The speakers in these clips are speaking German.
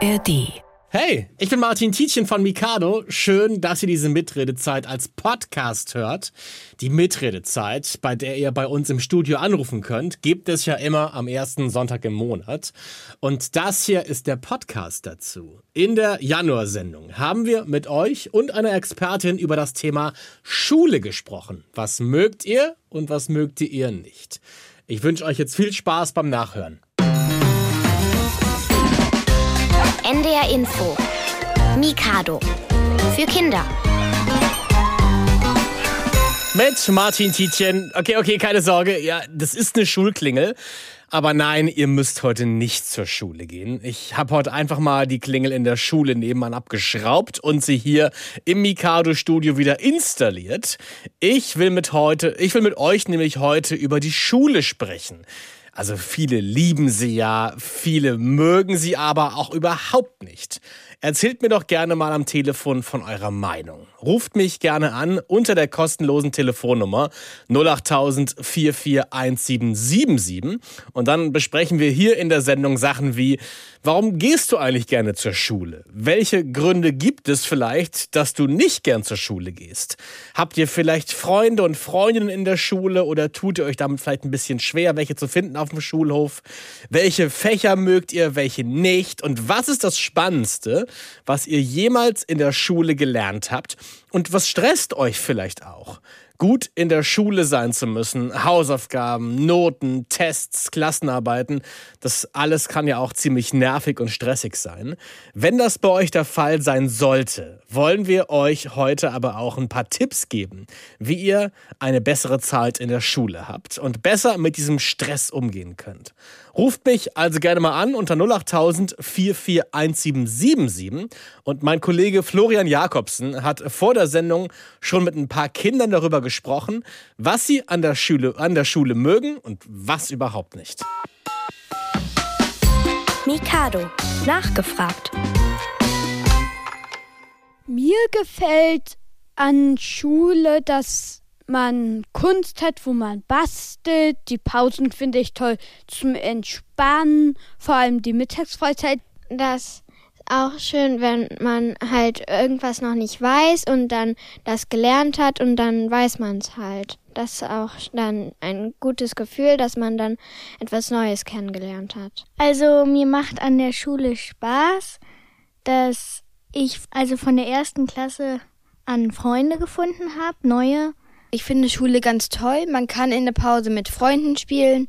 ARD. Hey, ich bin Martin Tietjen von Mikado. Schön, dass ihr diese Mitredezeit als Podcast hört. Die Mitredezeit, bei der ihr bei uns im Studio anrufen könnt, gibt es ja immer am ersten Sonntag im Monat. Und das hier ist der Podcast dazu. In der Januarsendung haben wir mit euch und einer Expertin über das Thema Schule gesprochen. Was mögt ihr und was mögt ihr nicht? Ich wünsche euch jetzt viel Spaß beim Nachhören. NDR Info. Mikado. Für Kinder. Mit Martin Tietjen. Okay, okay, keine Sorge. Ja, das ist eine Schulklingel. Aber nein, ihr müsst heute nicht zur Schule gehen. Ich habe heute einfach mal die Klingel in der Schule nebenan abgeschraubt und sie hier im Mikado Studio wieder installiert. Ich will mit heute, ich will mit euch nämlich heute über die Schule sprechen. Also viele lieben sie ja, viele mögen sie aber auch überhaupt nicht. Erzählt mir doch gerne mal am Telefon von eurer Meinung. Ruft mich gerne an unter der kostenlosen Telefonnummer 08000 441777 und dann besprechen wir hier in der Sendung Sachen wie, warum gehst du eigentlich gerne zur Schule? Welche Gründe gibt es vielleicht, dass du nicht gern zur Schule gehst? Habt ihr vielleicht Freunde und Freundinnen in der Schule oder tut ihr euch damit vielleicht ein bisschen schwer, welche zu finden auf dem Schulhof? Welche Fächer mögt ihr, welche nicht? Und was ist das Spannendste? was ihr jemals in der Schule gelernt habt und was stresst euch vielleicht auch gut in der Schule sein zu müssen. Hausaufgaben, Noten, Tests, Klassenarbeiten, das alles kann ja auch ziemlich nervig und stressig sein. Wenn das bei euch der Fall sein sollte, wollen wir euch heute aber auch ein paar Tipps geben, wie ihr eine bessere Zeit in der Schule habt und besser mit diesem Stress umgehen könnt. Ruft mich also gerne mal an unter 08000 441777 und mein Kollege Florian Jakobsen hat vor der Sendung schon mit ein paar Kindern darüber gesprochen, was sie an der Schule, an der Schule mögen und was überhaupt nicht. Mikado. Nachgefragt. Mir gefällt an Schule, dass man Kunst hat, wo man bastelt. Die Pausen finde ich toll zum Entspannen, vor allem die Mittagsfreizeit. Das auch schön, wenn man halt irgendwas noch nicht weiß und dann das gelernt hat und dann weiß man es halt. Das ist auch dann ein gutes Gefühl, dass man dann etwas Neues kennengelernt hat. Also mir macht an der Schule Spaß, dass ich also von der ersten Klasse an Freunde gefunden habe, neue. Ich finde Schule ganz toll. Man kann in der Pause mit Freunden spielen.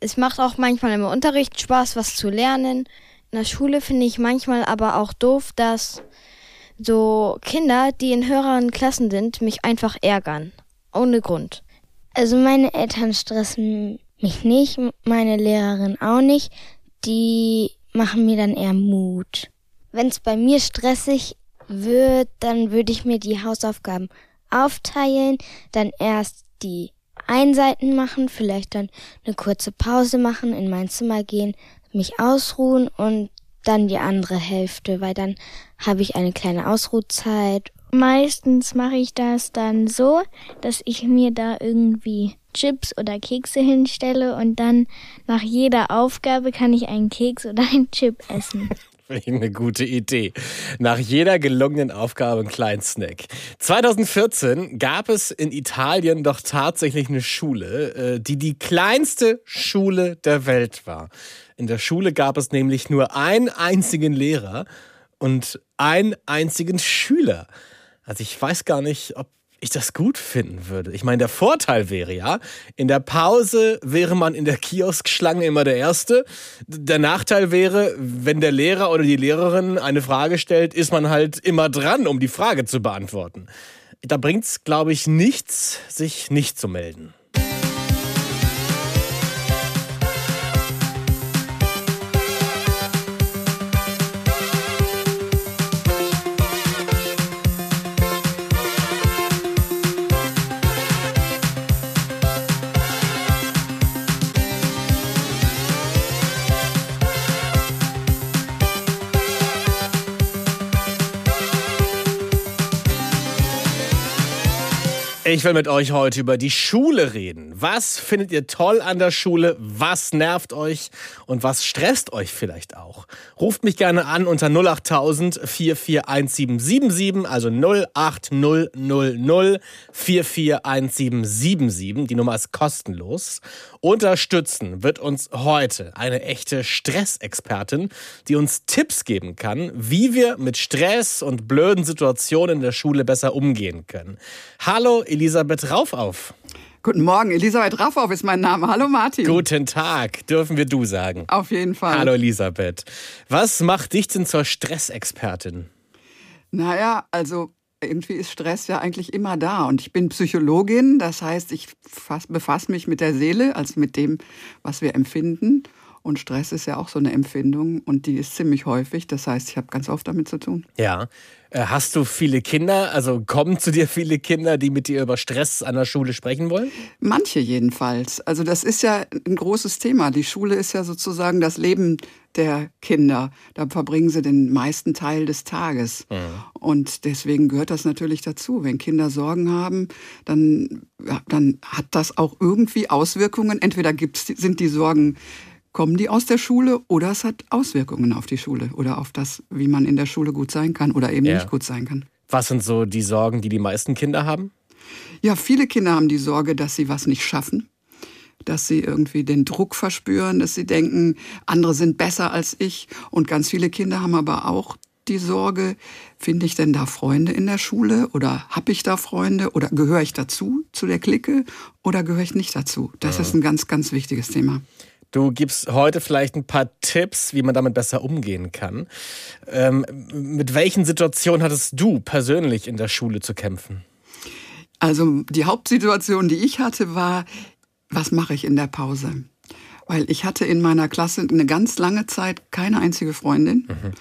Es macht auch manchmal im Unterricht Spaß, was zu lernen. In der Schule finde ich manchmal aber auch doof, dass so Kinder, die in höheren Klassen sind, mich einfach ärgern. Ohne Grund. Also meine Eltern stressen mich nicht, meine Lehrerin auch nicht. Die machen mir dann eher Mut. Wenn es bei mir stressig wird, dann würde ich mir die Hausaufgaben aufteilen, dann erst die Einseiten machen, vielleicht dann eine kurze Pause machen, in mein Zimmer gehen, mich ausruhen und dann die andere Hälfte, weil dann habe ich eine kleine Ausruhzeit. Meistens mache ich das dann so, dass ich mir da irgendwie Chips oder Kekse hinstelle und dann nach jeder Aufgabe kann ich einen Keks oder einen Chip essen. Ich eine gute Idee. Nach jeder gelungenen Aufgabe einen kleinen Snack. 2014 gab es in Italien doch tatsächlich eine Schule, äh, die die kleinste Schule der Welt war. In der Schule gab es nämlich nur einen einzigen Lehrer und einen einzigen Schüler. Also ich weiß gar nicht, ob ich das gut finden würde. Ich meine, der Vorteil wäre ja, in der Pause wäre man in der Kioskschlange immer der Erste. Der Nachteil wäre, wenn der Lehrer oder die Lehrerin eine Frage stellt, ist man halt immer dran, um die Frage zu beantworten. Da bringt es, glaube ich, nichts, sich nicht zu melden. Ich will mit euch heute über die Schule reden. Was findet ihr toll an der Schule? Was nervt euch? Und was stresst euch vielleicht auch? Ruft mich gerne an unter 08000 441777, also 08000 441777. Die Nummer ist kostenlos. Unterstützen wird uns heute eine echte Stressexpertin, die uns Tipps geben kann, wie wir mit Stress und blöden Situationen in der Schule besser umgehen können. Hallo Elisabeth Raufauf. Guten Morgen, Elisabeth Raufauf ist mein Name. Hallo Martin. Guten Tag, dürfen wir du sagen. Auf jeden Fall. Hallo Elisabeth. Was macht dich denn zur Stressexpertin? Naja, also irgendwie ist Stress ja eigentlich immer da. Und ich bin Psychologin, das heißt, ich befasse mich mit der Seele, also mit dem, was wir empfinden. Und Stress ist ja auch so eine Empfindung und die ist ziemlich häufig. Das heißt, ich habe ganz oft damit zu tun. Ja. Äh, hast du viele Kinder? Also kommen zu dir viele Kinder, die mit dir über Stress an der Schule sprechen wollen? Manche jedenfalls. Also das ist ja ein großes Thema. Die Schule ist ja sozusagen das Leben der Kinder. Da verbringen sie den meisten Teil des Tages. Mhm. Und deswegen gehört das natürlich dazu. Wenn Kinder Sorgen haben, dann, ja, dann hat das auch irgendwie Auswirkungen. Entweder gibt's, sind die Sorgen kommen die aus der Schule oder es hat Auswirkungen auf die Schule oder auf das, wie man in der Schule gut sein kann oder eben ja. nicht gut sein kann. Was sind so die Sorgen, die die meisten Kinder haben? Ja, viele Kinder haben die Sorge, dass sie was nicht schaffen, dass sie irgendwie den Druck verspüren, dass sie denken, andere sind besser als ich. Und ganz viele Kinder haben aber auch die Sorge, finde ich denn da Freunde in der Schule oder habe ich da Freunde oder gehöre ich dazu, zu der Clique oder gehöre ich nicht dazu? Das ja. ist ein ganz, ganz wichtiges Thema. Du gibst heute vielleicht ein paar Tipps, wie man damit besser umgehen kann. Ähm, mit welchen Situationen hattest du persönlich in der Schule zu kämpfen? Also die Hauptsituation, die ich hatte, war, was mache ich in der Pause? Weil ich hatte in meiner Klasse eine ganz lange Zeit keine einzige Freundin. Mhm.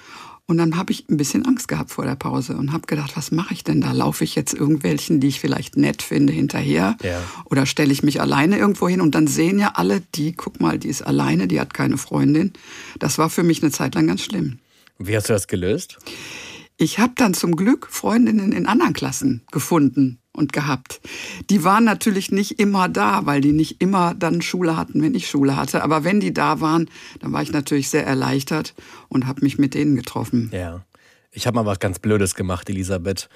Und dann habe ich ein bisschen Angst gehabt vor der Pause und habe gedacht, was mache ich denn da? Laufe ich jetzt irgendwelchen, die ich vielleicht nett finde, hinterher? Ja. Oder stelle ich mich alleine irgendwo hin? Und dann sehen ja alle, die, guck mal, die ist alleine, die hat keine Freundin. Das war für mich eine Zeit lang ganz schlimm. Wie hast du das gelöst? Ich habe dann zum Glück Freundinnen in anderen Klassen gefunden, und gehabt. Die waren natürlich nicht immer da, weil die nicht immer dann Schule hatten, wenn ich Schule hatte. Aber wenn die da waren, dann war ich natürlich sehr erleichtert und habe mich mit denen getroffen. Ja. Ich habe mal was ganz Blödes gemacht, Elisabeth.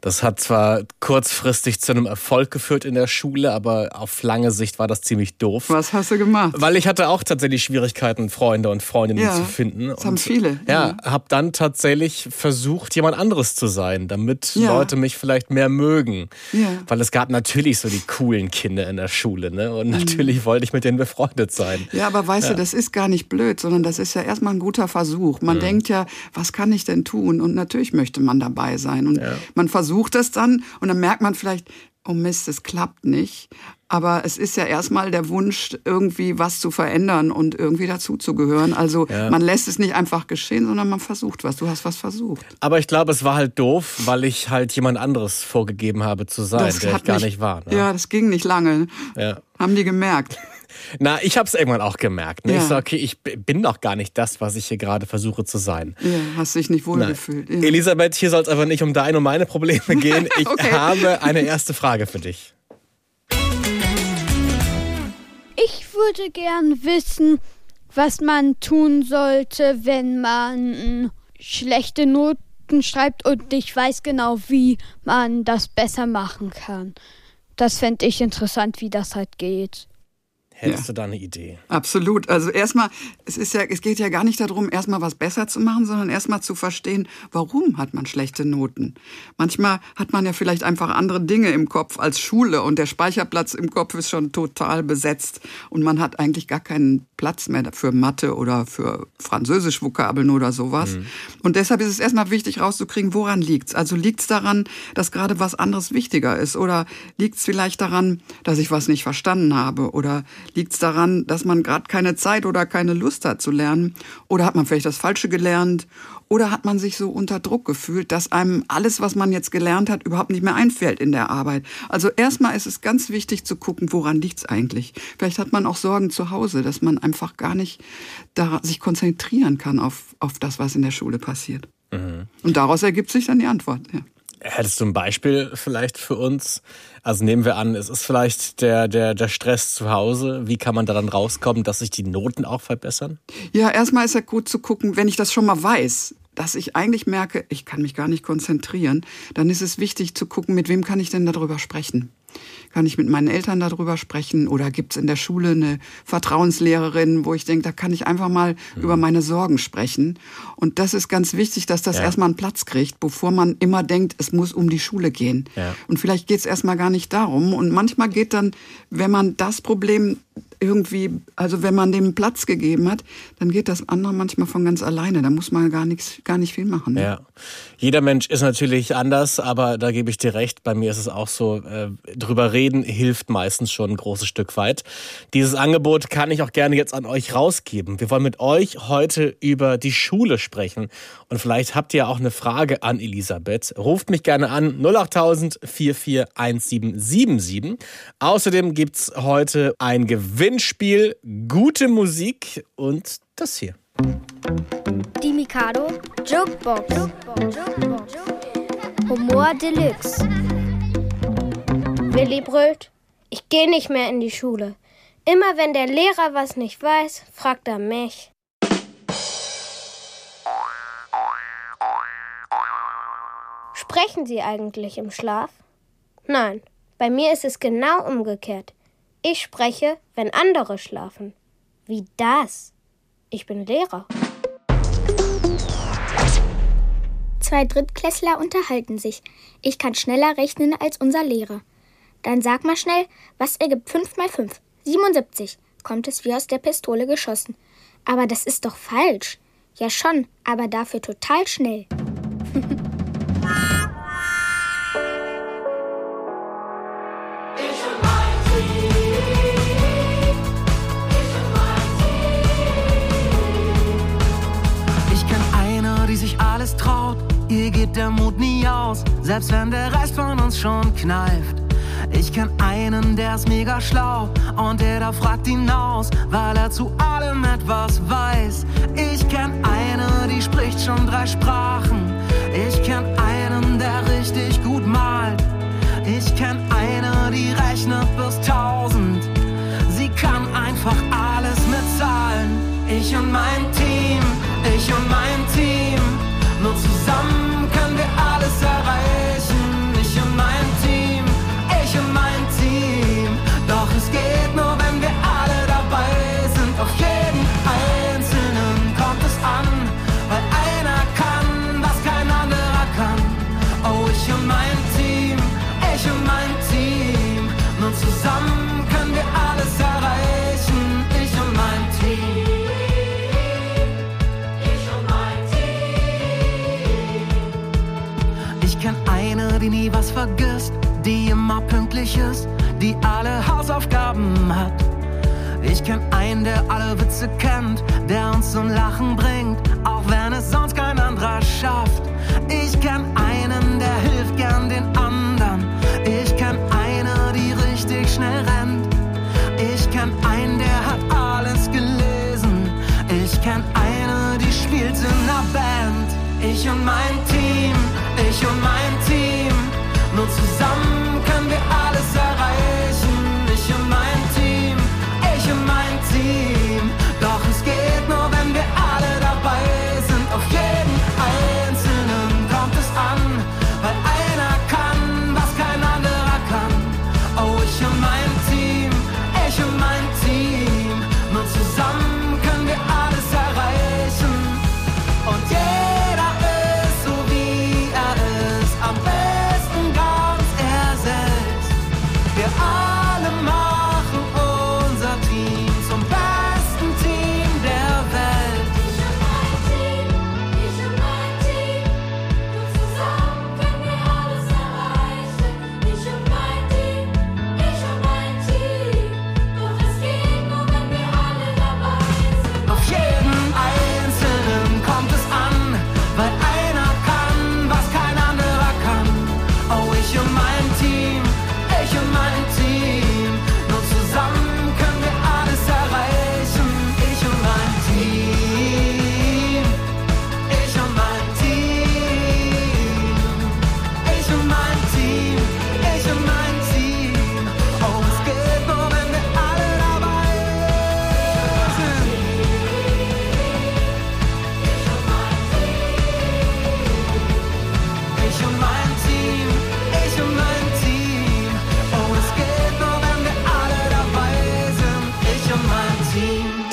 Das hat zwar kurzfristig zu einem Erfolg geführt in der Schule, aber auf lange Sicht war das ziemlich doof. Was hast du gemacht? Weil ich hatte auch tatsächlich Schwierigkeiten, Freunde und Freundinnen ja, zu finden. Das und haben viele. Ja, ja. habe dann tatsächlich versucht, jemand anderes zu sein, damit ja. Leute mich vielleicht mehr mögen. Ja. Weil es gab natürlich so die coolen Kinder in der Schule, ne? Und mhm. natürlich wollte ich mit denen befreundet sein. Ja, aber weißt du, das ist gar nicht blöd, sondern das ist ja erstmal ein guter Versuch. Man mhm. denkt ja, was kann ich denn tun? Und natürlich möchte man dabei sein. Und ja. man versucht das dann und dann merkt man vielleicht, oh Mist, es klappt nicht. Aber es ist ja erstmal der Wunsch, irgendwie was zu verändern und irgendwie dazuzugehören. Also ja. man lässt es nicht einfach geschehen, sondern man versucht was. Du hast was versucht. Aber ich glaube, es war halt doof, weil ich halt jemand anderes vorgegeben habe zu sein, das der ich gar nicht, nicht war. Ne? Ja, das ging nicht lange. Ja. Haben die gemerkt. Na, ich habe es irgendwann auch gemerkt. Ne? Ja. Ich so, okay, ich bin doch gar nicht das, was ich hier gerade versuche zu sein. Ja, hast dich nicht wohlgefühlt. Ja. Elisabeth, hier soll es aber nicht um deine und meine Probleme gehen. Ich okay. habe eine erste Frage für dich. Ich würde gern wissen, was man tun sollte, wenn man schlechte Noten schreibt und ich weiß genau, wie man das besser machen kann. Das fände ich interessant, wie das halt geht. Hättest ja. du da eine Idee? Absolut. Also erstmal, es ist ja, es geht ja gar nicht darum, erstmal was besser zu machen, sondern erstmal zu verstehen, warum hat man schlechte Noten. Manchmal hat man ja vielleicht einfach andere Dinge im Kopf als Schule und der Speicherplatz im Kopf ist schon total besetzt und man hat eigentlich gar keinen Platz mehr für Mathe oder für Französisch-Vokabeln oder sowas. Mhm. Und deshalb ist es erstmal wichtig rauszukriegen, woran liegt's? Also liegt's daran, dass gerade was anderes wichtiger ist oder liegt's vielleicht daran, dass ich was nicht verstanden habe oder Liegt es daran, dass man gerade keine Zeit oder keine Lust hat zu lernen? Oder hat man vielleicht das Falsche gelernt? Oder hat man sich so unter Druck gefühlt, dass einem alles, was man jetzt gelernt hat, überhaupt nicht mehr einfällt in der Arbeit? Also erstmal ist es ganz wichtig zu gucken, woran liegt es eigentlich? Vielleicht hat man auch Sorgen zu Hause, dass man einfach gar nicht da sich konzentrieren kann auf, auf das, was in der Schule passiert. Mhm. Und daraus ergibt sich dann die Antwort. Ja. Hättest du ein Beispiel vielleicht für uns? Also nehmen wir an, es ist vielleicht der, der, der Stress zu Hause. Wie kann man da dann rauskommen, dass sich die Noten auch verbessern? Ja, erstmal ist ja gut zu gucken, wenn ich das schon mal weiß, dass ich eigentlich merke, ich kann mich gar nicht konzentrieren, dann ist es wichtig zu gucken, mit wem kann ich denn darüber sprechen. Kann ich mit meinen Eltern darüber sprechen oder gibt es in der Schule eine Vertrauenslehrerin, wo ich denke, da kann ich einfach mal mhm. über meine Sorgen sprechen. Und das ist ganz wichtig, dass das ja. erstmal einen Platz kriegt, bevor man immer denkt, es muss um die Schule gehen. Ja. Und vielleicht geht es erstmal gar nicht darum. Und manchmal geht dann, wenn man das Problem irgendwie, also wenn man dem Platz gegeben hat, dann geht das andere manchmal von ganz alleine. Da muss man gar nichts, gar nicht viel machen. Ne? Ja. Jeder Mensch ist natürlich anders, aber da gebe ich dir recht. Bei mir ist es auch so, äh, drüber reden hilft meistens schon ein großes Stück weit. Dieses Angebot kann ich auch gerne jetzt an euch rausgeben. Wir wollen mit euch heute über die Schule sprechen. Und vielleicht habt ihr auch eine Frage an Elisabeth. Ruft mich gerne an 08000 441777. Außerdem gibt es heute ein Gewinnspiel, gute Musik und das hier. Die Mikado Jokebox. Humor Deluxe. Willi brüllt, ich gehe nicht mehr in die Schule. Immer wenn der Lehrer was nicht weiß, fragt er mich. Sprechen Sie eigentlich im Schlaf? Nein, bei mir ist es genau umgekehrt. Ich spreche, wenn andere schlafen. Wie das? Ich bin Lehrer. Zwei Drittklässler unterhalten sich. Ich kann schneller rechnen als unser Lehrer. Dann sag mal schnell, was ergibt 5 mal 5? 77. Kommt es wie aus der Pistole geschossen. Aber das ist doch falsch. Ja schon, aber dafür total schnell. alles traut, ihr geht der Mut nie aus, selbst wenn der Rest von uns schon kneift. Ich kenn einen, der ist mega schlau und der da fragt ihn aus, weil er zu allem etwas weiß. Ich kenn eine, die spricht schon drei Sprachen. Ich kenn einen, der richtig gut malt. Ich kenn eine, die rechnet bis tausend. Sie kann einfach alles mit Zahlen. Ich und mein Team, ich und mein Team. Nie was vergisst, die immer pünktlich ist, die alle Hausaufgaben hat. Ich kenn einen, der alle Witze kennt, der uns zum Lachen bringt, auch wenn es sonst kein anderer schafft. Ich kenn einen,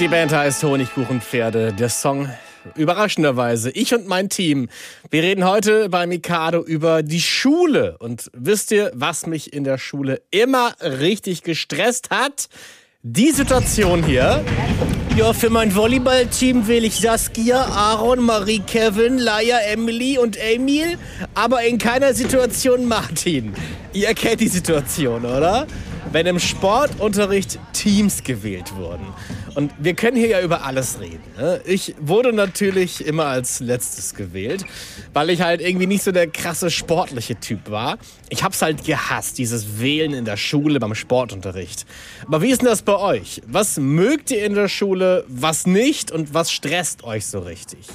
Band heißt Honigkuchenpferde. Der Song überraschenderweise. Ich und mein Team. Wir reden heute bei Mikado über die Schule. Und wisst ihr, was mich in der Schule immer richtig gestresst hat? Die Situation hier. Ja, für mein Volleyballteam wähle ich Saskia, Aaron, Marie, Kevin, Laia, Emily und Emil, aber in keiner Situation Martin. Ihr erkennt die Situation, oder? Wenn im Sportunterricht Teams gewählt wurden. Und wir können hier ja über alles reden. Ne? Ich wurde natürlich immer als letztes gewählt, weil ich halt irgendwie nicht so der krasse sportliche Typ war. Ich hab's halt gehasst, dieses Wählen in der Schule beim Sportunterricht. Aber wie ist denn das bei euch? Was mögt ihr in der Schule, was nicht und was stresst euch so richtig?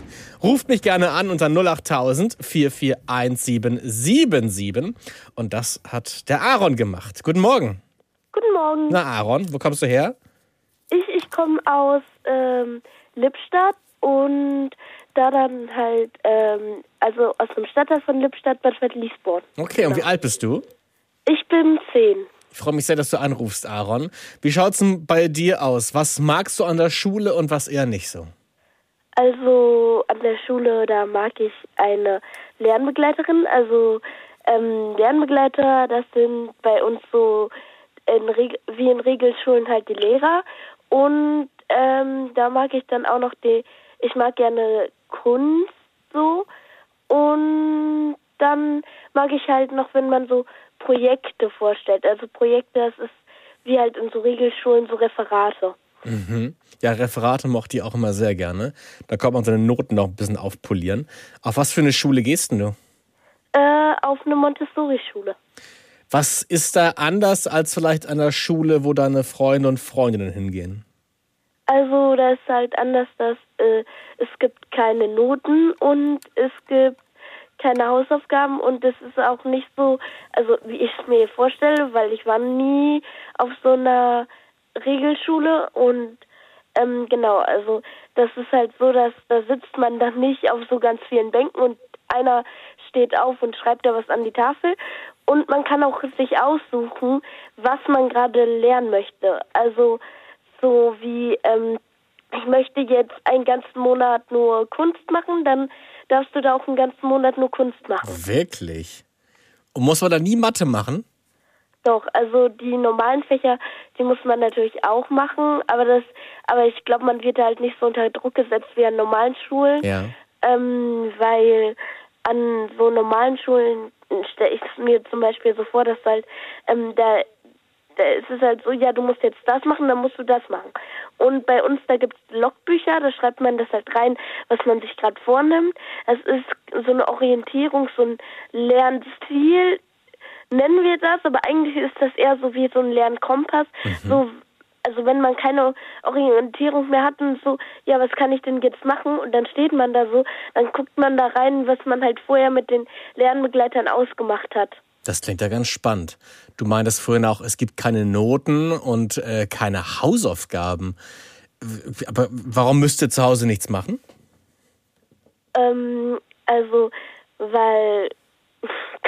Ruft mich gerne an unter 08000 441777 und das hat der Aaron gemacht. Guten Morgen. Guten Morgen. Na Aaron, wo kommst du her? Ich, ich komme aus ähm, Lippstadt und da dann halt, ähm, also aus dem Stadtteil von Lippstadt, Bad Liesborn. Okay, und wie alt bist du? Ich bin zehn. Ich freue mich sehr, dass du anrufst, Aaron. Wie schaut's denn bei dir aus? Was magst du an der Schule und was eher nicht so? Also an der Schule, da mag ich eine Lernbegleiterin. Also ähm, Lernbegleiter, das sind bei uns so in wie in Regelschulen halt die Lehrer. Und ähm, da mag ich dann auch noch die, ich mag gerne Kunst so. Und dann mag ich halt noch, wenn man so Projekte vorstellt. Also Projekte, das ist wie halt in so Regelschulen so Referate. Mhm. Ja, Referate mochte ich auch immer sehr gerne. Da kommt man seine Noten noch ein bisschen aufpolieren. Auf was für eine Schule gehst du? Äh, auf eine Montessori-Schule. Was ist da anders als vielleicht an der Schule, wo deine Freunde und Freundinnen hingehen? Also, da ist halt anders, dass äh, es gibt keine Noten und es gibt keine Hausaufgaben und es ist auch nicht so, also wie ich es mir vorstelle, weil ich war nie auf so einer Regelschule und ähm, genau, also das ist halt so, dass da sitzt man dann nicht auf so ganz vielen Bänken und einer steht auf und schreibt da was an die Tafel und man kann auch sich aussuchen, was man gerade lernen möchte. Also so wie ähm, ich möchte jetzt einen ganzen Monat nur Kunst machen, dann darfst du da auch einen ganzen Monat nur Kunst machen. Wirklich? Und muss man da nie Mathe machen? Doch, also die normalen Fächer, die muss man natürlich auch machen, aber das, aber ich glaube, man wird halt nicht so unter Druck gesetzt wie an normalen Schulen, ja. ähm, weil an so normalen Schulen stelle ich mir zum Beispiel so vor, dass halt ähm, da, da ist es halt so, ja, du musst jetzt das machen, dann musst du das machen. Und bei uns, da gibt es Logbücher, da schreibt man das halt rein, was man sich gerade vornimmt. Es ist so eine Orientierung, so ein Lernstil, nennen wir das, aber eigentlich ist das eher so wie so ein Lernkompass, mhm. so also wenn man keine Orientierung mehr hat und so, ja, was kann ich denn jetzt machen? Und dann steht man da so, dann guckt man da rein, was man halt vorher mit den Lernbegleitern ausgemacht hat. Das klingt ja ganz spannend. Du meintest vorhin auch, es gibt keine Noten und äh, keine Hausaufgaben. Aber warum müsst ihr zu Hause nichts machen? Ähm, also, weil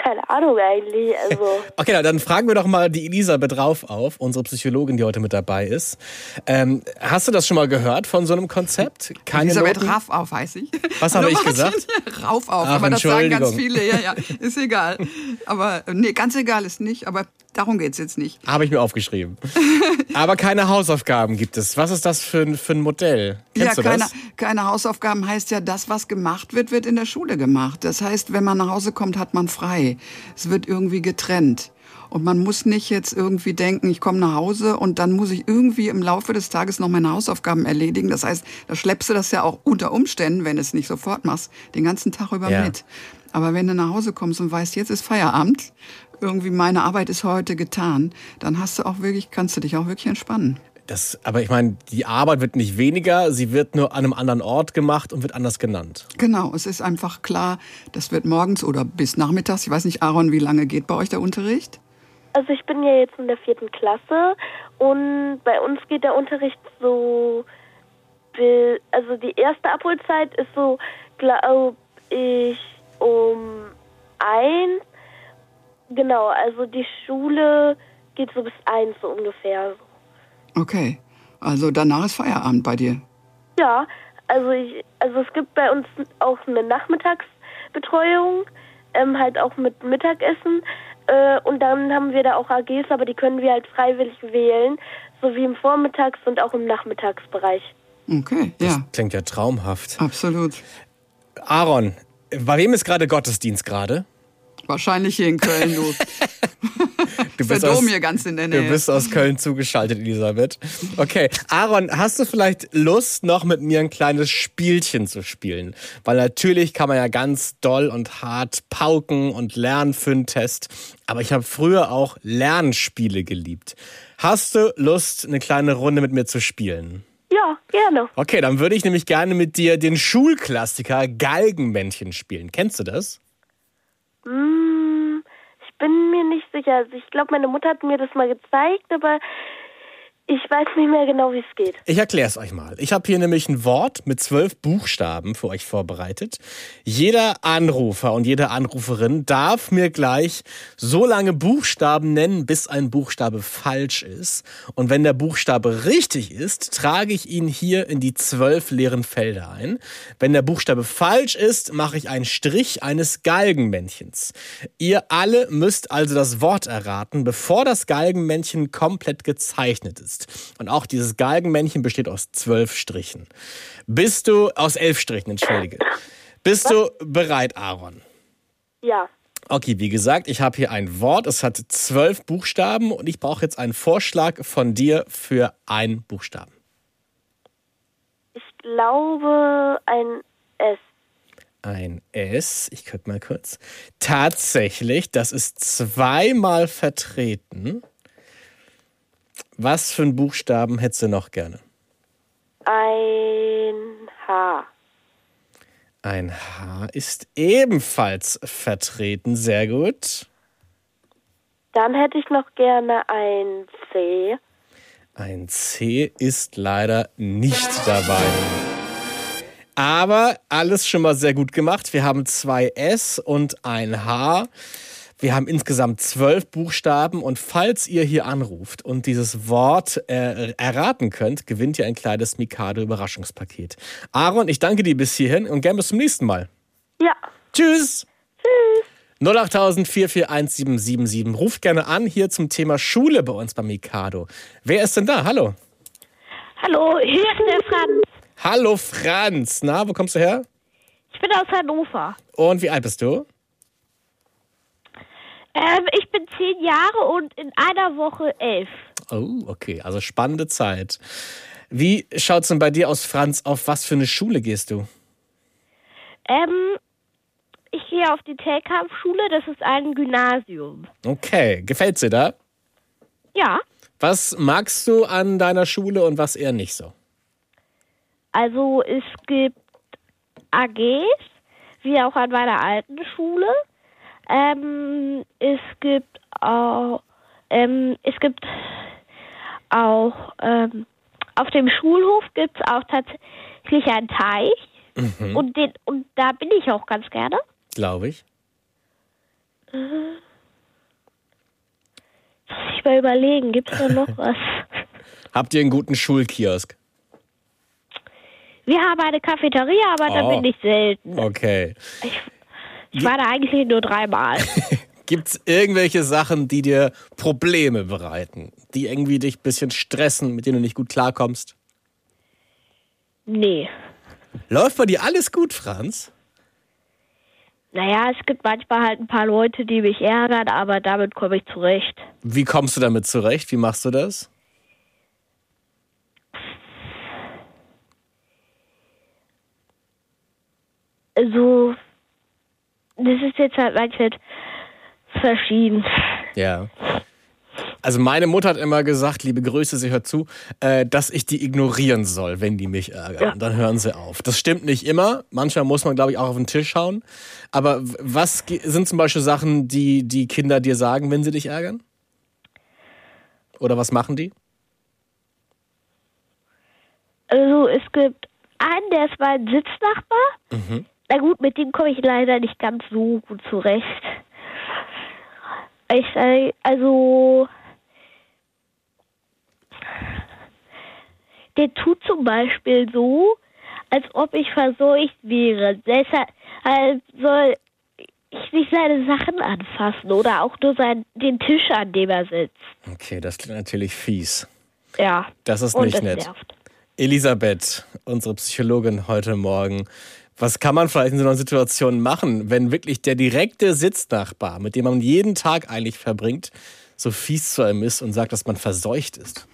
keine Ahnung eigentlich. Also. okay, dann fragen wir doch mal die Elisabeth Rauf auf, unsere Psychologin, die heute mit dabei ist. Ähm, hast du das schon mal gehört von so einem Konzept? Keine Elisabeth Noten? Rauf auf, weiß ich. Was habe ich gesagt? Rauf auf, Ach, aber das sagen ganz viele. Ja, ja, ist egal. Aber nee, ganz egal ist nicht, aber darum geht es jetzt nicht. Habe ich mir aufgeschrieben. aber keine Hausaufgaben gibt es. Was ist das für, für ein Modell? Kennst ja, du keine, keine Hausaufgaben heißt ja, das, was gemacht wird, wird in der Schule gemacht. Das heißt, wenn man nach Hause kommt, hat man frei. Es wird irgendwie getrennt. Und man muss nicht jetzt irgendwie denken, ich komme nach Hause und dann muss ich irgendwie im Laufe des Tages noch meine Hausaufgaben erledigen. Das heißt, da schleppst du das ja auch unter Umständen, wenn du es nicht sofort machst, den ganzen Tag über ja. mit. Aber wenn du nach Hause kommst und weißt, jetzt ist Feierabend, irgendwie meine Arbeit ist heute getan, dann hast du auch wirklich, kannst du dich auch wirklich entspannen. Das, aber ich meine, die Arbeit wird nicht weniger, sie wird nur an einem anderen Ort gemacht und wird anders genannt. Genau, es ist einfach klar, das wird morgens oder bis nachmittags. Ich weiß nicht, Aaron, wie lange geht bei euch der Unterricht? Also ich bin ja jetzt in der vierten Klasse und bei uns geht der Unterricht so, also die erste Abholzeit ist so, glaube ich, um eins. Genau, also die Schule geht so bis eins so ungefähr. Okay. Also danach ist Feierabend bei dir. Ja, also ich, also es gibt bei uns auch eine Nachmittagsbetreuung, ähm, halt auch mit Mittagessen. Äh, und dann haben wir da auch AGs, aber die können wir halt freiwillig wählen, sowie im Vormittags- und auch im Nachmittagsbereich. Okay, ja. Klingt ja traumhaft. Absolut. Aaron, bei wem ist gerade Gottesdienst gerade? Wahrscheinlich hier in Köln, du. Du ist der Dom hier ganz in der Nähe. Du bist aus Köln zugeschaltet, Elisabeth. Okay, Aaron, hast du vielleicht Lust, noch mit mir ein kleines Spielchen zu spielen? Weil natürlich kann man ja ganz doll und hart pauken und lernen für einen Test. Aber ich habe früher auch Lernspiele geliebt. Hast du Lust, eine kleine Runde mit mir zu spielen? Ja, gerne. Okay, dann würde ich nämlich gerne mit dir den Schulklassiker Galgenmännchen spielen. Kennst du das? Hm, ich bin mir nicht sicher. Also ich glaube, meine Mutter hat mir das mal gezeigt, aber ich weiß nicht mehr genau, wie es geht. Ich erkläre es euch mal. Ich habe hier nämlich ein Wort mit zwölf Buchstaben für euch vorbereitet. Jeder Anrufer und jede Anruferin darf mir gleich so lange Buchstaben nennen, bis ein Buchstabe falsch ist. Und wenn der Buchstabe richtig ist, trage ich ihn hier in die zwölf leeren Felder ein. Wenn der Buchstabe falsch ist, mache ich einen Strich eines Galgenmännchens. Ihr alle müsst also das Wort erraten, bevor das Galgenmännchen komplett gezeichnet ist ist. Und auch dieses Galgenmännchen besteht aus zwölf Strichen. Bist du, aus elf Strichen, entschuldige. Bist du bereit, Aaron? Ja. Okay, wie gesagt, ich habe hier ein Wort, es hat zwölf Buchstaben und ich brauche jetzt einen Vorschlag von dir für einen Buchstaben. Ich glaube ein S. Ein S, ich guck mal kurz. Tatsächlich, das ist zweimal vertreten. Was für einen Buchstaben hättest du noch gerne? Ein H. Ein H ist ebenfalls vertreten. Sehr gut. Dann hätte ich noch gerne ein C. Ein C ist leider nicht dabei. Aber alles schon mal sehr gut gemacht. Wir haben zwei S und ein H. Wir haben insgesamt zwölf Buchstaben und falls ihr hier anruft und dieses Wort äh, erraten könnt, gewinnt ihr ein kleines Mikado Überraschungspaket. Aaron, ich danke dir bis hierhin und gern bis zum nächsten Mal. Ja. Tschüss. Tschüss. 08000 441 Ruft gerne an hier zum Thema Schule bei uns beim Mikado. Wer ist denn da? Hallo. Hallo, hier ist der Franz. Hallo Franz. Na, wo kommst du her? Ich bin aus Hannover. Und wie alt bist du? Ähm, ich bin zehn Jahre und in einer Woche elf. Oh, okay. Also spannende Zeit. Wie schaut es denn bei dir aus, Franz? Auf was für eine Schule gehst du? Ähm, ich gehe auf die Telkamp-Schule. Das ist ein Gymnasium. Okay. Gefällt dir da? Ja. Was magst du an deiner Schule und was eher nicht so? Also es gibt AGs, wie auch an meiner alten Schule. Ähm, es gibt auch, ähm, es gibt auch, ähm, auf dem Schulhof gibt es auch tatsächlich einen Teich. Mhm. Und, den, und da bin ich auch ganz gerne. Glaube ich. Äh, Muss ich mal überlegen, gibt es da noch was? Habt ihr einen guten Schulkiosk? Wir haben eine Cafeteria, aber da Oh. bin ich selten. Okay. Ich, ich war da eigentlich nur dreimal. Gibt es irgendwelche Sachen, die dir Probleme bereiten? Die irgendwie dich ein bisschen stressen, mit denen du nicht gut klarkommst? nee. Läuft bei dir alles gut, Franz? Naja, es gibt manchmal halt ein paar Leute, die mich ärgern, aber damit komme ich zurecht. Wie kommst du damit zurecht? Wie machst du das? Also, das ist jetzt halt manchmal verschieden. Ja. Also meine Mutter hat immer gesagt, liebe Grüße, sie hört zu, äh, dass ich die ignorieren soll, wenn die mich ärgern. Ja. Dann hören sie auf. Das stimmt nicht immer. Manchmal muss man, glaube ich, auch auf den Tisch schauen. Aber was sind zum Beispiel Sachen, die die Kinder dir sagen, wenn sie dich ärgern? Oder was machen die? Also, es gibt einen, der ist mein Sitznachbar. Mhm. Na gut, mit dem komme ich leider nicht ganz so gut zurecht. Ich, äh, also, der tut zum Beispiel so, als ob ich verseucht wäre. Deshalb soll ich nicht seine Sachen anfassen oder auch nur sein, den Tisch, an dem er sitzt. Okay, das klingt natürlich fies. Ja. Das ist nicht es nett. Nervt. Elisabeth, unsere Psychologin heute Morgen. Was kann man vielleicht in so einer Situation machen, wenn wirklich der direkte Sitznachbar, mit dem man jeden Tag eigentlich verbringt, so fies zu einem ist und sagt, dass man verseucht ist?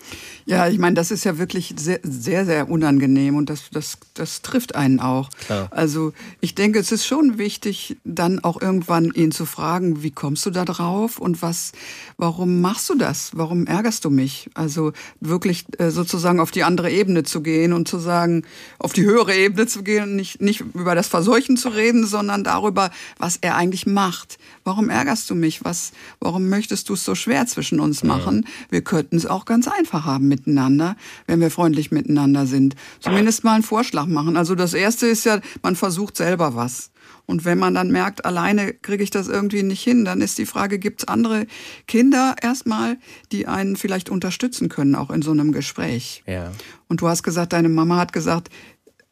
Ja, ich meine, das ist ja wirklich sehr, sehr, sehr unangenehm und das, das, das trifft einen auch. Klar. Also ich denke, es ist schon wichtig, dann auch irgendwann ihn zu fragen, wie kommst du da drauf und was, warum machst du das? Warum ärgerst du mich? Also wirklich äh, sozusagen auf die andere Ebene zu gehen und zu sagen, auf die höhere Ebene zu gehen und nicht, nicht über das Verseuchen zu reden, sondern darüber, was er eigentlich macht. Warum ärgerst du mich? Was, warum möchtest du es so schwer zwischen uns machen? Wir könnten es auch ganz einfach haben miteinander, wenn wir freundlich miteinander sind. Zumindest mal einen Vorschlag machen. Also das erste ist ja, man versucht selber was. Und wenn man dann merkt, alleine kriege ich das irgendwie nicht hin, dann ist die Frage, gibt es andere Kinder erstmal, die einen vielleicht unterstützen können, auch in so einem Gespräch? Ja. Und du hast gesagt, deine Mama hat gesagt,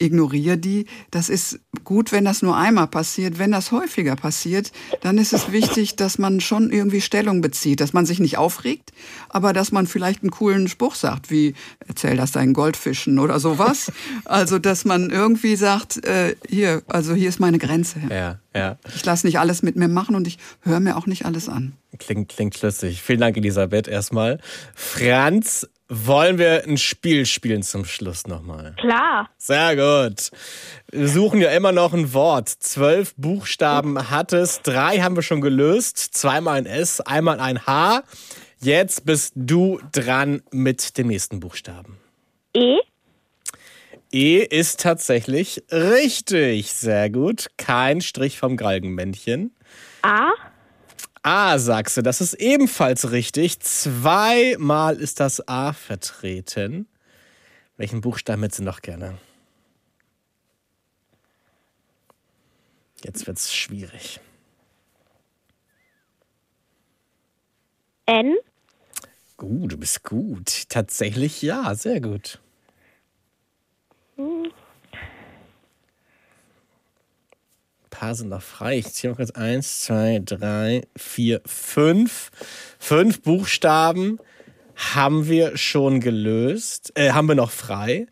ignoriere die. Das ist gut, wenn das nur einmal passiert. Wenn das häufiger passiert, dann ist es wichtig, dass man schon irgendwie Stellung bezieht, dass man sich nicht aufregt, aber dass man vielleicht einen coolen Spruch sagt, wie erzähl das deinen Goldfischen oder sowas. Also, dass man irgendwie sagt, äh, hier, also hier ist meine Grenze. Ja, ja. Ich lasse nicht alles mit mir machen und ich höre mir auch nicht alles an. Klingt, klingt schlüssig. Vielen Dank, Elisabeth, erstmal. Franz, wollen wir ein Spiel spielen zum Schluss nochmal? Klar. Sehr gut. Wir suchen ja immer noch ein Wort. Zwölf Buchstaben hat es. Drei haben wir schon gelöst. Zweimal ein S, einmal ein H. Jetzt bist du dran mit dem nächsten Buchstaben. E. E ist tatsächlich richtig. Sehr gut. Kein Strich vom Galgenmännchen. A. A sagst du, das ist ebenfalls richtig. Zweimal ist das A vertreten. Welchen Buchstaben hättest du noch gerne? Jetzt wird's schwierig. N. Gut, du bist gut. Tatsächlich ja, sehr gut. Hm. Ein paar sind noch frei. Ich ziehe noch kurz eins, zwei, drei, vier, fünf. Fünf Buchstaben haben wir schon gelöst, äh, haben wir noch frei.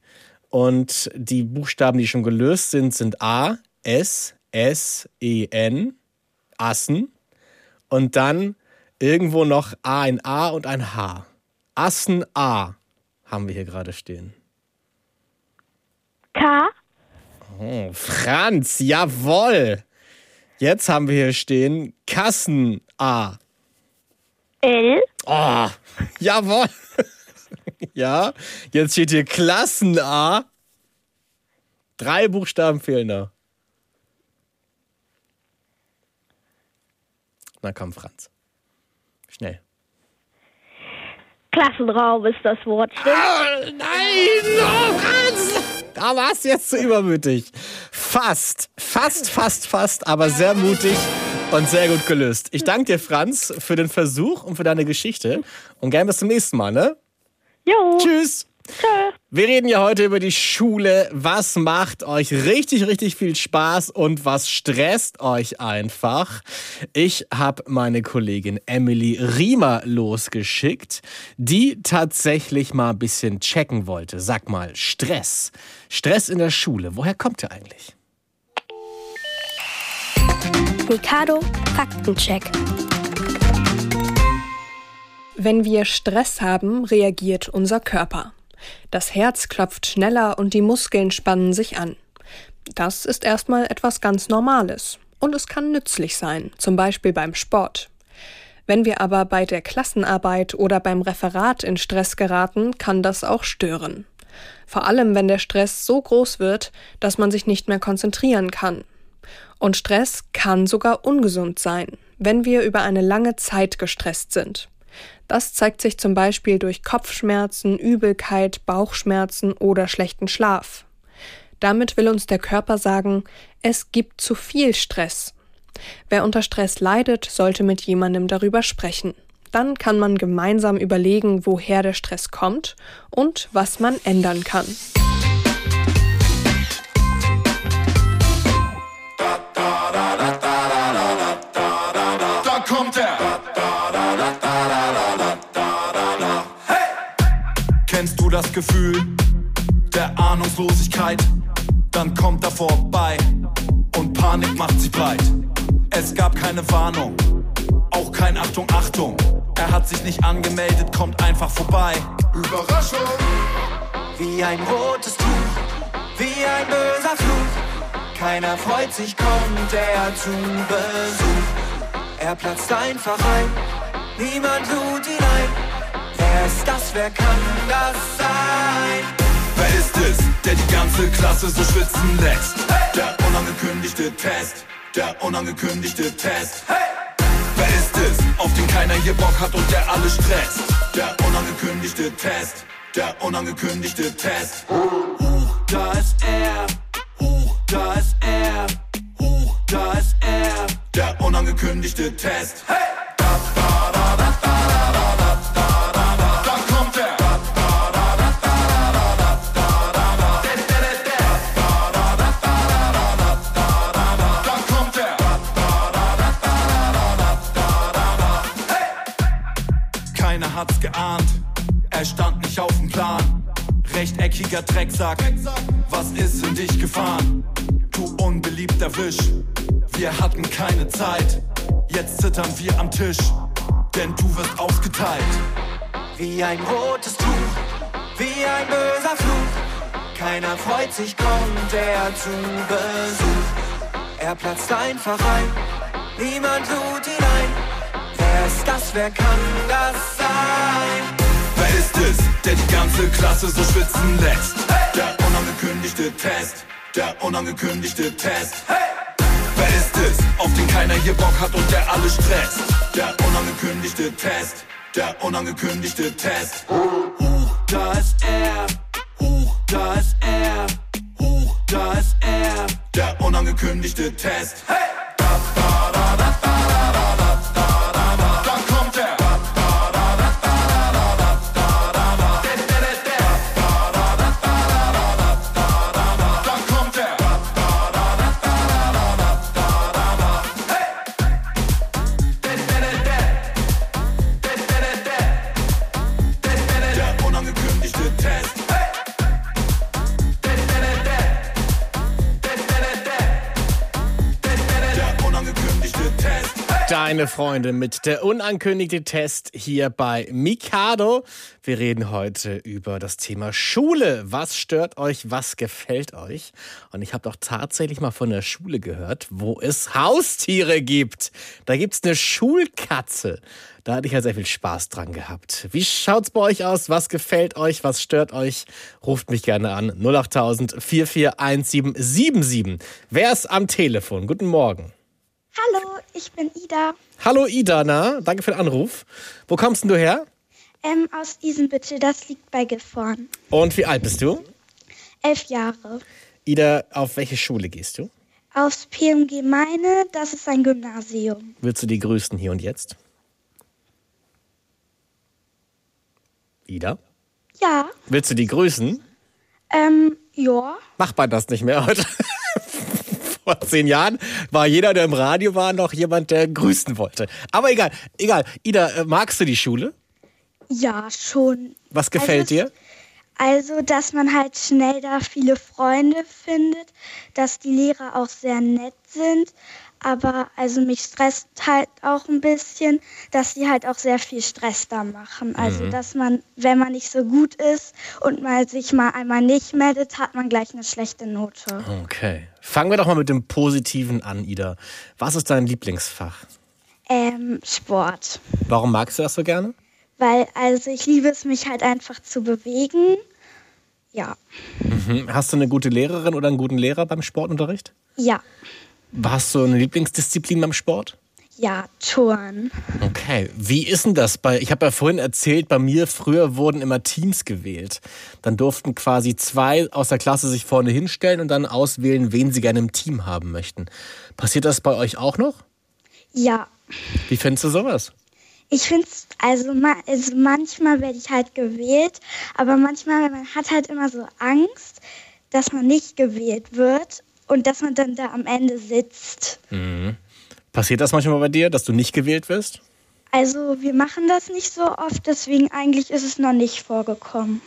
Und die Buchstaben, die schon gelöst sind, sind A, S, S, E, N, Assen. Und dann irgendwo noch A, ein A und ein H. Assen A haben wir hier gerade stehen. K. Oh, Franz, jawoll. Jetzt haben wir hier stehen Kassen A. L. Oh, jawohl. ja, jetzt steht hier Klassen A. Drei Buchstaben fehlen noch. Na komm, Franz. Schnell. Klassenraum ist das Wort. Stimmt? Oh, nein! Oh, Franz! Da warst du jetzt zu übermütig. Fast, fast, fast, fast, aber sehr mutig und sehr gut gelöst. Ich danke dir, Franz, für den Versuch und für deine Geschichte. Und gern bis zum nächsten Mal, ne? Jo. Tschüss. Wir reden ja heute über die Schule. Was macht euch richtig, richtig viel Spaß und was stresst euch einfach? Ich habe meine Kollegin Emily Riemer losgeschickt, die tatsächlich mal ein bisschen checken wollte. Sag mal, Stress. Stress in der Schule, woher kommt der eigentlich? Mikado Faktencheck. Wenn wir Stress haben, reagiert unser Körper. Das Herz klopft schneller und die Muskeln spannen sich an. Das ist erstmal etwas ganz Normales und es kann nützlich sein, zum Beispiel beim Sport. Wenn wir aber bei der Klassenarbeit oder beim Referat in Stress geraten, kann das auch stören. Vor allem, wenn der Stress so groß wird, dass man sich nicht mehr konzentrieren kann. Und Stress kann sogar ungesund sein, wenn wir über eine lange Zeit gestresst sind. Das zeigt sich zum Beispiel durch Kopfschmerzen, Übelkeit, Bauchschmerzen oder schlechten Schlaf. Damit will uns der Körper sagen, es gibt zu viel Stress. Wer unter Stress leidet, sollte mit jemandem darüber sprechen. Dann kann man gemeinsam überlegen, woher der Stress kommt und was man ändern kann. Da kommt er. Hey! Kennst du das Gefühl der Ahnungslosigkeit? Dann kommt er vorbei und Panik macht sich breit. Es gab keine Warnung, auch kein Achtung, Achtung. Er hat sich nicht angemeldet, kommt einfach vorbei. Überraschung! Wie ein rotes Tuch, wie ein böser Fluch. Keiner freut sich, kommt er zu Besuch. Er platzt einfach ein, niemand tut ihn ein. Wer ist das, wer kann das sein? Wer ist es, der die ganze Klasse so schwitzen lässt? Der unangekündigte Test, der unangekündigte Test. Es, auf den keiner hier Bock hat und der alle stresst? Der unangekündigte Test, der unangekündigte Test. Huch, da ist er. Huch, da ist er. Huch, da ist er. Der unangekündigte Test. Hey! Hat's geahnt, er stand nicht auf dem Plan. Rechteckiger Drecksack, was ist in dich gefahren? Du unbeliebter Wisch, wir hatten keine Zeit. Jetzt zittern wir am Tisch, denn du wirst ausgeteilt. Wie ein rotes Tuch, wie ein böser Fluch. Keiner freut sich, kommt er zu Besuch. Er platzt einfach ein, niemand tut ihn ist das, wer kann das sein? Wer ist es, der die ganze Klasse so schwitzen lässt? Der unangekündigte Test, der unangekündigte Test. Wer ist es, auf den keiner hier Bock hat und der alle stresst? Der unangekündigte Test, der unangekündigte Test. Huch, da ist er. Huch, da ist er. Huch, da ist er. Der unangekündigte Test. Da Deine Freunde mit der unankündigte Test hier bei Mikado. Wir reden heute über das Thema Schule. Was stört euch? Was gefällt euch? Und ich habe doch tatsächlich mal von der Schule gehört, wo es Haustiere gibt. Da gibt's eine Schulkatze. Da hatte ich ja sehr viel Spaß dran gehabt. Wie schaut's bei euch aus? Was gefällt euch? Was stört euch? Ruft mich gerne an. 08000 441777. Wer ist am Telefon? Guten Morgen. Hallo, ich bin Ida. Hallo Ida, na, danke für den Anruf. Wo kommst denn du her? Ähm, aus Isenbüttel, das liegt bei Gifhorn. Und wie alt bist du? Elf Jahre. Ida, auf welche Schule gehst du? Aufs PMG Meine, das ist ein Gymnasium. Willst du die grüßen hier und jetzt? Ida? Ja, Willst du die grüßen? ähm, ja. Macht man das nicht mehr heute? Vor zehn Jahren war jeder, der im Radio war, noch jemand, der grüßen wollte. Aber egal, egal. Ida, äh, magst du die Schule? Ja, schon. Was gefällt Also dir? Also, dass man halt schnell da viele Freunde findet, dass die Lehrer auch sehr nett sind. Aber also mich stresst halt auch ein bisschen, dass sie halt auch sehr viel Stress da machen. Also, Mhm. dass man, wenn man nicht so gut ist und mal sich mal einmal nicht meldet, hat man gleich eine schlechte Note. Okay. Fangen wir doch mal mit dem Positiven an, Ida. Was ist dein Lieblingsfach? Ähm, Sport. Warum magst du das so gerne? Weil, also ich liebe es, mich halt einfach zu bewegen. Ja. Mhm. Hast du eine gute Lehrerin oder einen guten Lehrer beim Sportunterricht? Ja. Hast du eine Lieblingsdisziplin beim Sport? Ja, Touren. Okay, wie ist denn das bei, ich habe ja vorhin erzählt, bei mir früher wurden immer Teams gewählt. Dann durften quasi zwei aus der Klasse sich vorne hinstellen und dann auswählen, wen sie gerne im Team haben möchten. Passiert das bei euch auch noch? Ja. Wie findest du sowas? Ich finde es, also, also manchmal werde ich halt gewählt, aber manchmal man hat halt immer so Angst, dass man nicht gewählt wird und dass man dann da am Ende sitzt. Mhm. Passiert das manchmal bei dir, dass du nicht gewählt wirst? Also wir machen das nicht so oft, deswegen eigentlich ist es noch nicht vorgekommen.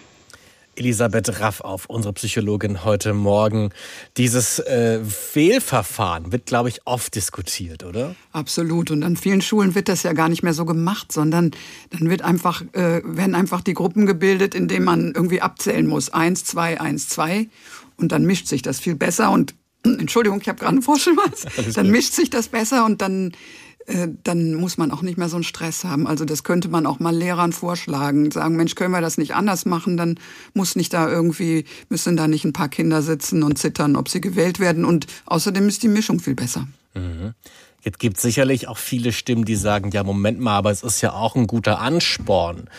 Elisabeth Raff auf, unsere Psychologin heute Morgen. Dieses äh, Wählverfahren wird, glaube ich, oft diskutiert, oder? Absolut. Und an vielen Schulen wird das ja gar nicht mehr so gemacht, sondern dann wird einfach, äh, werden einfach die Gruppen gebildet, in denen man irgendwie abzählen muss. Eins, zwei, eins, zwei. Und dann mischt sich das viel besser. Und Entschuldigung, ich habe gerade einen Vorschulmaß. Dann mischt sich das besser und dann äh, dann muss man auch nicht mehr so einen Stress haben. Also das könnte man auch mal Lehrern vorschlagen, sagen, Mensch, können wir das nicht anders machen? Dann muss nicht da irgendwie, müssen da nicht ein paar Kinder sitzen und zittern, ob sie gewählt werden. Und außerdem ist die Mischung viel besser. Mhm. Jetzt gibt sicherlich auch viele Stimmen, die sagen, ja, Moment mal, aber es ist ja auch ein guter Ansporn,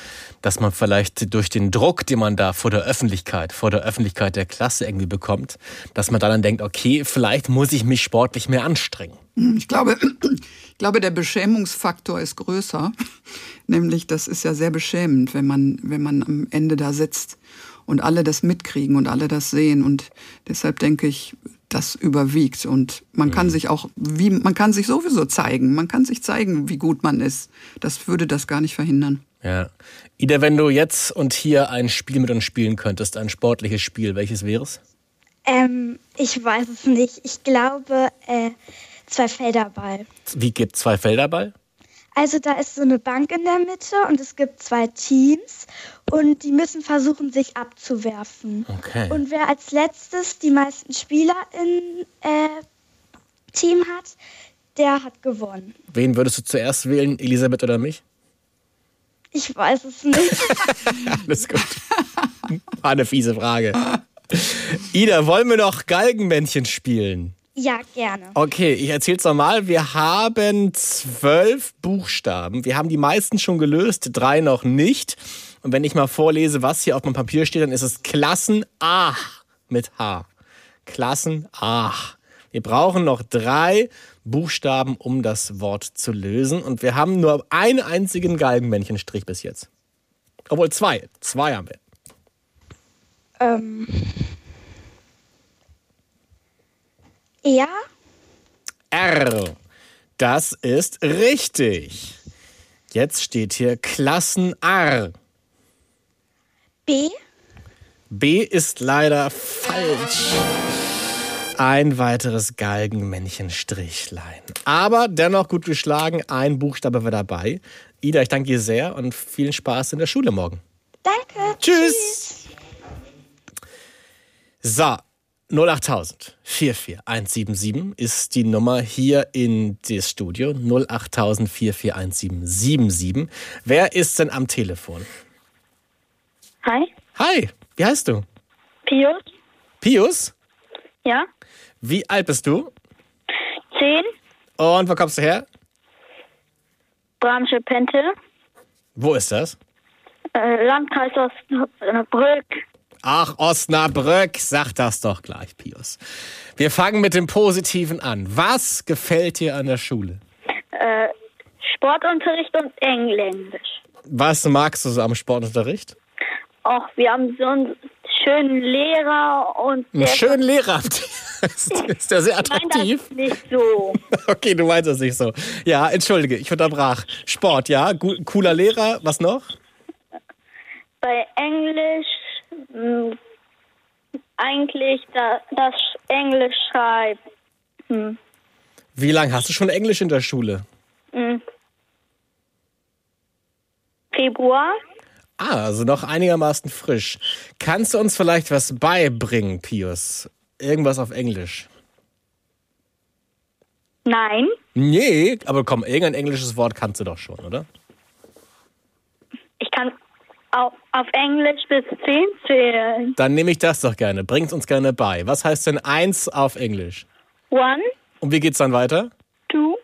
dass man vielleicht durch den Druck, den man da vor der Öffentlichkeit, vor der Öffentlichkeit der Klasse irgendwie bekommt, dass man dann denkt, okay, vielleicht muss ich mich sportlich mehr anstrengen. Hm, ich glaube, ich glaube, der Beschämungsfaktor ist größer. Nämlich, das ist ja sehr beschämend, wenn man, wenn man am Ende da sitzt und alle das mitkriegen und alle das sehen. Und deshalb denke ich, das überwiegt. Und man kann mhm. sich auch, wie, man kann sich sowieso zeigen. Man kann sich zeigen, wie gut man ist. Das würde das gar nicht verhindern. Ja. Ida, wenn du jetzt und hier ein Spiel mit uns spielen könntest, ein sportliches Spiel, welches wäre es? Ähm, ich weiß es nicht. Ich glaube, äh, zwei Felderball. Wie geht zwei Felderball? Also da ist so eine Bank in der Mitte und es gibt zwei Teams und die müssen versuchen, sich abzuwerfen. Okay. Und wer als letztes die meisten Spieler im äh, Team hat, der hat gewonnen. Wen würdest du zuerst wählen, Elisabeth oder mich? Ich weiß es nicht. Alles gut. War eine fiese Frage. Ida, wollen wir noch Galgenmännchen spielen? Ja, gerne. Okay, ich erzähl's nochmal. Wir haben zwölf Buchstaben. Wir haben die meisten schon gelöst, drei noch nicht. Und wenn ich mal vorlese, was hier auf dem Papier steht, dann ist es Klassen A mit H. Klassen A. Wir brauchen noch drei Buchstaben, um das Wort zu lösen. Und wir haben nur einen einzigen Galgenmännchenstrich bis jetzt. Obwohl zwei. Zwei haben wir. Ähm. Ja. R. Das ist richtig. Jetzt steht hier Klassen R. B. B ist leider falsch. Ein weiteres Galgenmännchenstrichlein. Aber dennoch gut geschlagen, ein Buchstabe war dabei. Ida, ich danke dir sehr und viel Spaß in der Schule morgen. Danke. Tschüss. Tschüss. So, 08000 44177 ist die Nummer hier in das Studio. 08000 44177. Wer ist denn am Telefon? Hi. Hi, wie heißt du? Pius. Pius? Ja. Wie alt bist du? Zehn. Und wo kommst du her? Bramsche Pente. Wo ist das? Äh, Landkreis Osnabrück. Ach, Osnabrück, sag das doch gleich, Pius. Wir fangen mit dem Positiven an. Was gefällt dir an der Schule? Äh, Sportunterricht und Englisch. Was magst du so am Sportunterricht? Ach, wir haben so einen schönen Lehrer und. Einen schönen Lehrer. Ist der sehr attraktiv? Nein, das nicht so. Okay, du meinst das nicht so. Ja, entschuldige, ich unterbrach. Sport, ja, cooler Lehrer. Was noch? Bei Englisch hm, eigentlich da, das Englisch schreiben. Hm. Wie lange hast du schon Englisch in der Schule? Hm. Februar. Ah, also noch einigermaßen frisch. Kannst du uns vielleicht was beibringen, Pius? Irgendwas auf Englisch? Nein. Nee, aber komm, irgendein englisches Wort kannst du doch schon, oder? Ich kann auf, auf Englisch bis 10 zählen. Dann nehme ich das doch gerne. Bring's uns gerne bei. Was heißt denn eins auf Englisch? One. Und wie geht's dann weiter? Two.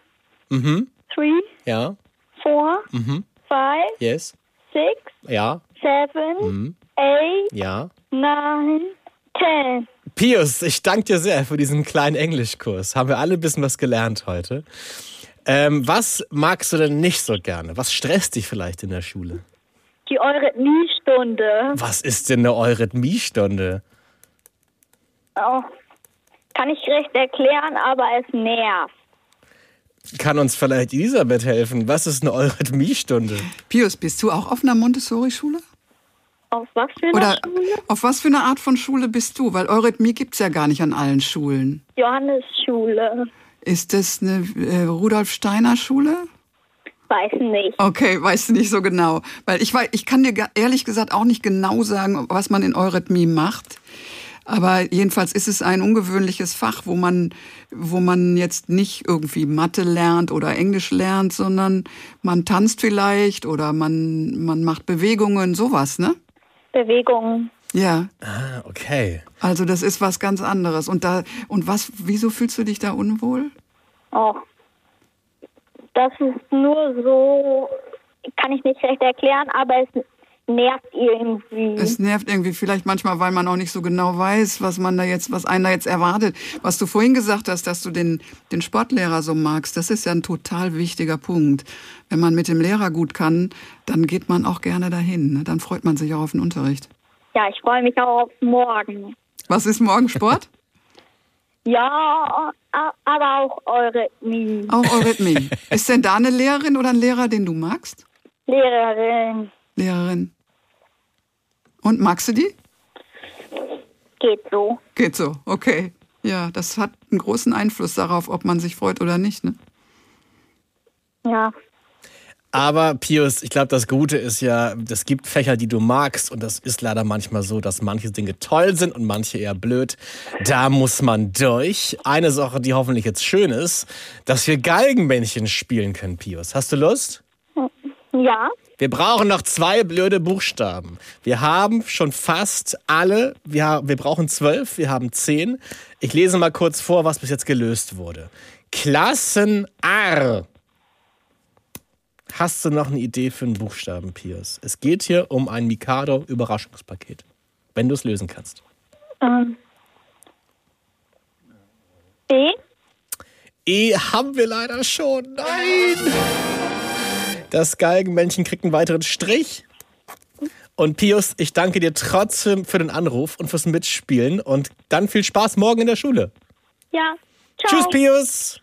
Mhm. Three. Ja. Four. Mhm. Five. Yes. Six. Ja. Seven. Mhm. Eight. Ja. Nine. Ten. Pius, ich danke dir sehr für diesen kleinen Englischkurs. Haben wir alle ein bisschen was gelernt heute. Ähm, was magst du denn nicht so gerne? Was stresst dich vielleicht in der Schule? Die Eurythmiestunde. Was ist denn eine Eurythmiestunde? Oh, kann ich recht erklären, aber es nervt. Kann uns vielleicht Elisabeth helfen? Was ist eine Eurythmiestunde? Pius, bist du auch auf einer Montessori-Schule? Auf was für eine Oder Schule? auf was für eine Art von Schule bist du? Weil Eurythmie gibt es ja gar nicht an allen Schulen. Johannesschule. Ist das eine äh, Rudolf Steiner Schule? Weiß nicht. Okay, weißt du nicht so genau. Weil ich, wei- ich kann dir ehrlich gesagt auch nicht genau sagen, was man in Eurythmie macht. Aber jedenfalls ist es ein ungewöhnliches Fach, wo man, wo man jetzt nicht irgendwie Mathe lernt oder Englisch lernt, sondern man tanzt vielleicht oder man, man macht Bewegungen, sowas, ne? Bewegung. Ja. Ah, okay. Also das ist was ganz anderes. Und da, und was, wieso fühlst du dich da unwohl? Oh. Das ist nur so, kann ich nicht recht erklären, aber es nervt irgendwie. Es nervt irgendwie vielleicht manchmal, weil man auch nicht so genau weiß, was man da jetzt, was einer jetzt erwartet. Was du vorhin gesagt hast, dass du den, den Sportlehrer so magst, das ist ja ein total wichtiger Punkt. Wenn man mit dem Lehrer gut kann, dann geht man auch gerne dahin. ne? Dann freut man sich auch auf den Unterricht. Ja, ich freue mich auch auf morgen. Was ist morgen Sport? Ja, aber auch Eurythmie. Auch Eurythmie. Ist denn da eine Lehrerin oder ein Lehrer, den du magst? Lehrerin. Lehrerin. Und magst du die? Geht so. Geht so, okay. Ja, das hat einen großen Einfluss darauf, ob man sich freut oder nicht. Ne? Ja. Aber Pius, ich glaube, das Gute ist ja, es gibt Fächer, die du magst und das ist leider manchmal so, dass manche Dinge toll sind und manche eher blöd. Da muss man durch. Eine Sache, die hoffentlich jetzt schön ist, dass wir Galgenmännchen spielen können, Pius. Hast du Lust? Ja. Wir brauchen noch zwei blöde Buchstaben. Wir haben schon fast alle. Wir, wir brauchen zwölf, wir haben zehn. Ich lese mal kurz vor, was bis jetzt gelöst wurde. Klassen R. Hast du noch eine Idee für einen Buchstaben, Piers? Es geht hier um ein Mikado-Überraschungspaket. Wenn du es lösen kannst. Ähm. B. E haben wir leider schon. Nein! Das Galgenmännchen kriegt einen weiteren Strich. Und Pius, ich danke dir trotzdem für den Anruf und fürs Mitspielen. Und dann viel Spaß morgen in der Schule. Ja. Ciao. Tschüss, Pius.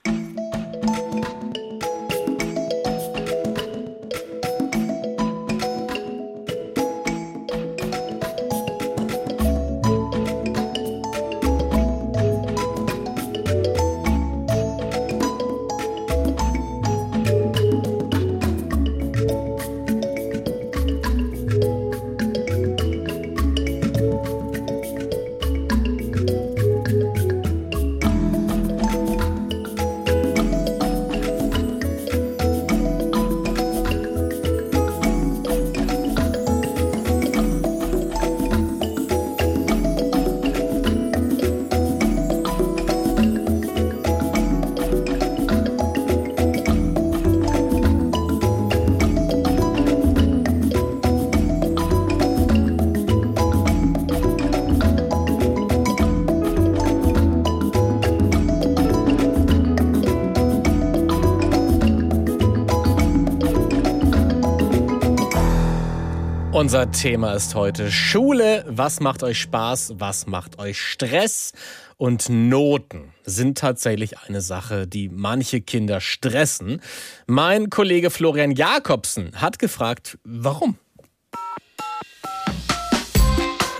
Unser Thema ist heute Schule. Was macht euch Spaß? Was macht euch Stress? Und Noten sind tatsächlich eine Sache, die manche Kinder stressen. Mein Kollege Florian Jakobsen hat gefragt, warum?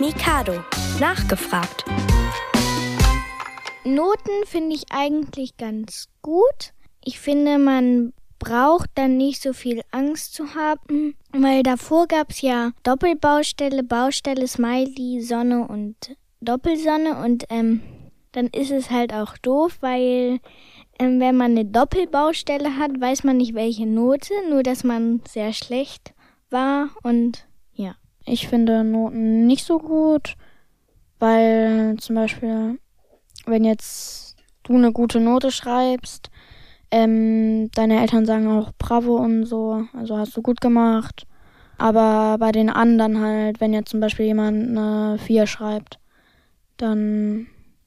Mikado. Nachgefragt. Noten finde ich eigentlich ganz gut. Ich finde, man braucht dann nicht so viel Angst zu haben, weil davor gab es ja Doppelbaustelle, Baustelle, Smiley, Sonne und Doppelsonne und ähm, dann ist es halt auch doof, weil ähm, wenn man eine Doppelbaustelle hat, weiß man nicht welche Note, nur dass man sehr schlecht war und ja. Ich finde Noten nicht so gut, weil zum Beispiel, wenn jetzt du eine gute Note schreibst, ähm, deine Eltern sagen auch Bravo und so, also hast du gut gemacht. Aber bei den anderen halt, wenn jetzt zum Beispiel jemand eine 4 schreibt, dann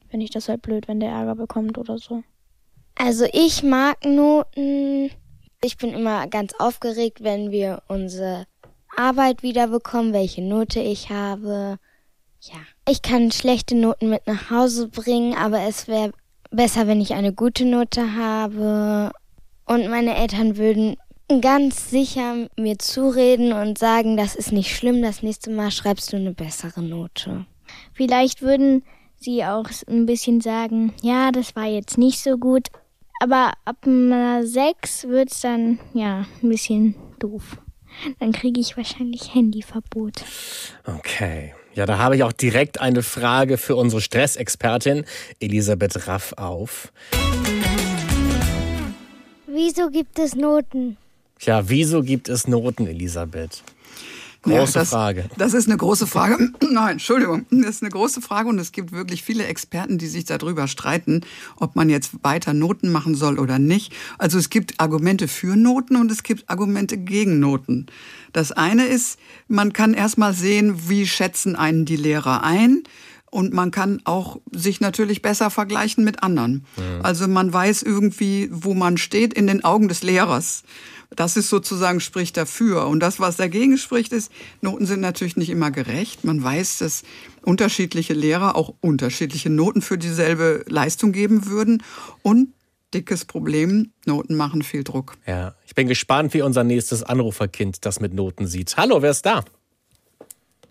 finde ich das halt blöd, wenn der Ärger bekommt oder so. Also ich mag Noten. Ich bin immer ganz aufgeregt, wenn wir unsere Arbeit wiederbekommen, welche Note ich habe. Ja, ich kann schlechte Noten mit nach Hause bringen, aber es wäre besser, wenn ich eine gute Note habe. Und meine Eltern würden ganz sicher mir zureden und sagen, das ist nicht schlimm, das nächste Mal schreibst du eine bessere Note. Vielleicht würden sie auch ein bisschen sagen, ja, das war jetzt nicht so gut. Aber ab einer 6 wird es dann, ja, ein bisschen doof. Dann kriege ich wahrscheinlich Handyverbot. Okay. Ja, da habe ich auch direkt eine Frage für unsere Stressexpertin Elisabeth Raff auf. Wieso gibt es Noten? Ja, wieso gibt es Noten, Elisabeth? Große ja, das, Frage. Das ist eine große Frage. Nein, Entschuldigung. Das ist eine große Frage und es gibt wirklich viele Experten, die sich darüber streiten, ob man jetzt weiter Noten machen soll oder nicht. Also es gibt Argumente für Noten und es gibt Argumente gegen Noten. Das eine ist, man kann erstmal sehen, wie schätzen einen die Lehrer ein. Und man kann auch sich natürlich besser vergleichen mit anderen. Mhm. Also man weiß irgendwie, wo man steht in den Augen des Lehrers. Das ist sozusagen spricht dafür. Und das, was dagegen spricht, ist, Noten sind natürlich nicht immer gerecht. Man weiß, dass unterschiedliche Lehrer auch unterschiedliche Noten für dieselbe Leistung geben würden. Und dickes Problem, Noten machen viel Druck. Ja, ich bin gespannt, wie unser nächstes Anruferkind das mit Noten sieht. Hallo, wer ist da?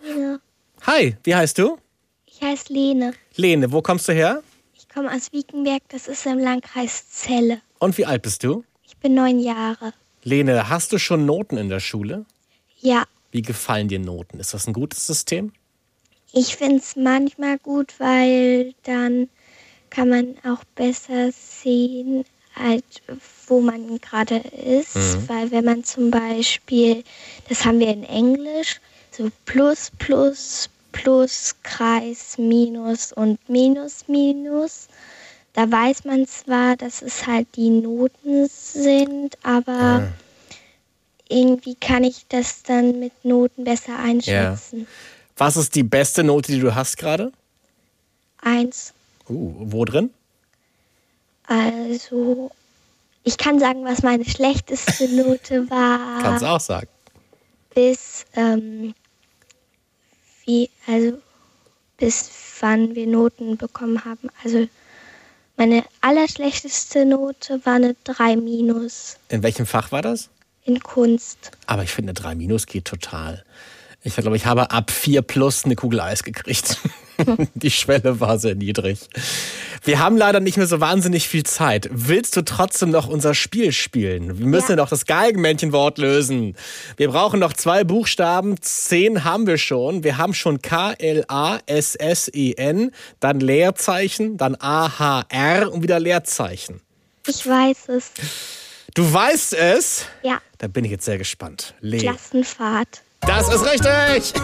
Ja. Hi, wie heißt du? Ich heiße Lene. Lene, wo kommst du her? Ich komme aus Wiekenberg, das ist im Landkreis Celle. Und wie alt bist du? Ich bin neun Jahre. Lene, hast du schon Noten in der Schule? Ja. Wie gefallen dir Noten? Ist das ein gutes System? Ich finde es manchmal gut, weil dann kann man auch besser sehen, halt, wo man gerade ist. Mhm. Weil wenn man zum Beispiel, das haben wir in Englisch, so plus, plus, plus, Kreis, Minus und Minus, Minus da weiß man zwar, dass es halt die Noten sind, aber ah. irgendwie kann ich das dann mit Noten besser einschätzen. Ja. Was ist die beste Note, die du hast gerade? Eins. Uh, wo drin? Also, ich kann sagen, was meine schlechteste Note war. Kannst auch sagen. Bis, ähm, wie, also, bis wann wir Noten bekommen haben. Also, meine allerschlechteste Note war eine 3 minus. In welchem Fach war das? In Kunst. Aber ich finde, eine 3 minus geht total. Ich glaube, ich habe ab 4 plus eine Kugel Eis gekriegt. Die Schwelle war sehr niedrig. Wir haben leider nicht mehr so wahnsinnig viel Zeit. Willst du trotzdem noch unser Spiel spielen? Wir müssen ja noch das Geigenmännchenwort lösen. Wir brauchen noch zwei Buchstaben. Zehn haben wir schon. Wir haben schon K-L-A-S-S-E-N, dann Leerzeichen, dann A-H-R und wieder Leerzeichen. Ich weiß es. Du weißt es? Ja. Da bin ich jetzt sehr gespannt. Le Klassenfahrt. Das ist richtig!